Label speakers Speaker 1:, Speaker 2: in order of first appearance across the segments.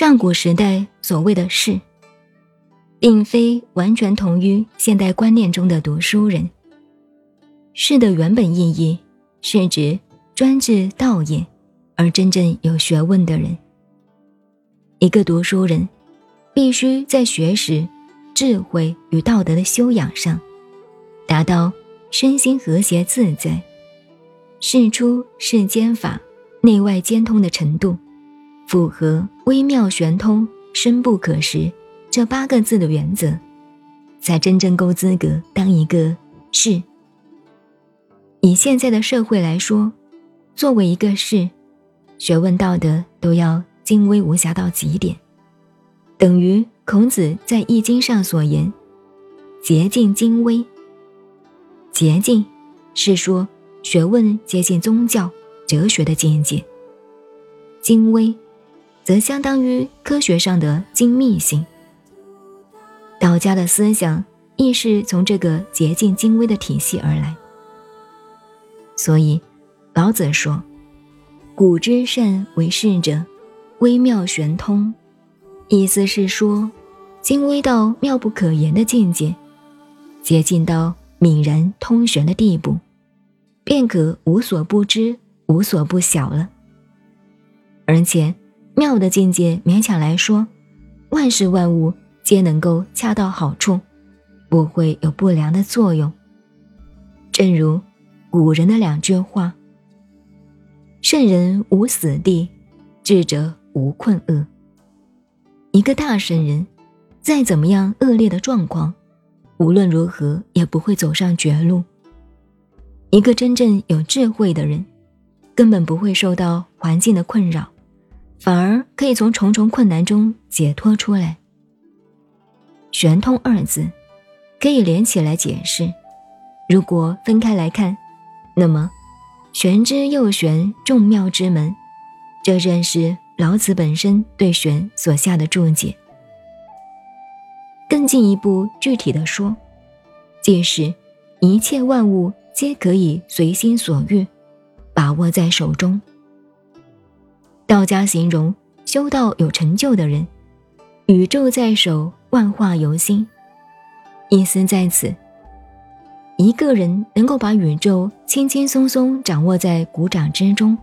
Speaker 1: 上古时代所谓的“士”，并非完全同于现代观念中的读书人。士的原本意义是指专治道业而真正有学问的人。一个读书人，必须在学识、智慧与道德的修养上，达到身心和谐自在、事出世间法、内外兼通的程度，符合微妙玄通、深不可识这八个字的原则，才真正够资格当一个士。以现在的社会来说，作为一个士，学问道德都要精微无瑕到极点，等于孔子在《易经》上所言“洁净精微”。洁净是说学问接近宗教、哲学的境界；精微，则相当于科学上的精密性。道家的思想亦是从这个洁净精微的体系而来。所以，老子说：“古之善为士者，微妙玄通。”意思是说，精微到妙不可言的境界，接近到泯然通玄的地步，便可无所不知、无所不晓了。而且，妙的境界，勉强来说，万事万物皆能够恰到好处，不会有不良的作用。正如。古人的两句话：“圣人无死地，智者无困厄。”一个大圣人，再怎么样恶劣的状况，无论如何也不会走上绝路。一个真正有智慧的人，根本不会受到环境的困扰，反而可以从重重困难中解脱出来。玄通二字，可以连起来解释。如果分开来看，那么，玄之又玄，众妙之门，这正是老子本身对玄所下的注解。更进一步具体的说，即是一切万物皆可以随心所欲，把握在手中。道家形容修道有成就的人，宇宙在手，万化由心，意思在此。一个人能够把宇宙轻轻松松掌握在鼓掌之中，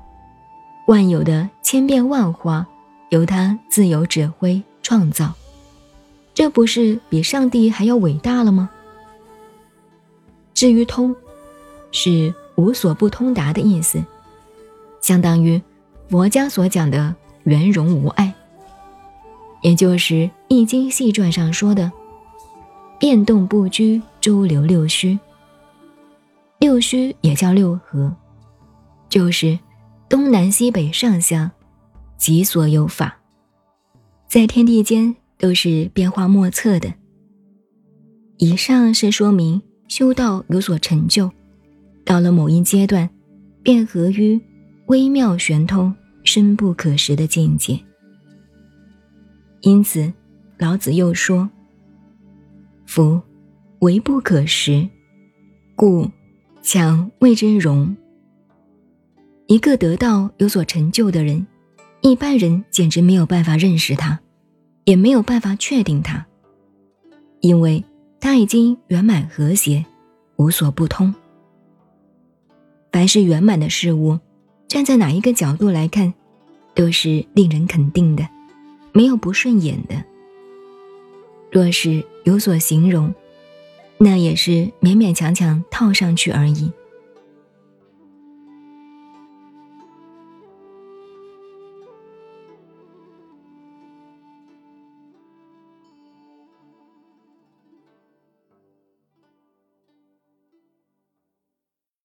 Speaker 1: 万有的千变万化由他自由指挥创造，这不是比上帝还要伟大了吗？至于通，是无所不通达的意思，相当于佛家所讲的圆融无碍，也就是《易经细传》上说的变动不居，周流六虚。六虚也叫六合，就是东南西北上下及所有法，在天地间都是变化莫测的。以上是说明修道有所成就，到了某一阶段，便合于微妙玄通、深不可识的境界。因此，老子又说：“夫唯不可识，故。”强谓之容。一个得道有所成就的人，一般人简直没有办法认识他，也没有办法确定他，因为他已经圆满和谐，无所不通。凡是圆满的事物，站在哪一个角度来看，都是令人肯定的，没有不顺眼的。若是有所形容，那也是勉勉强强套上去而已。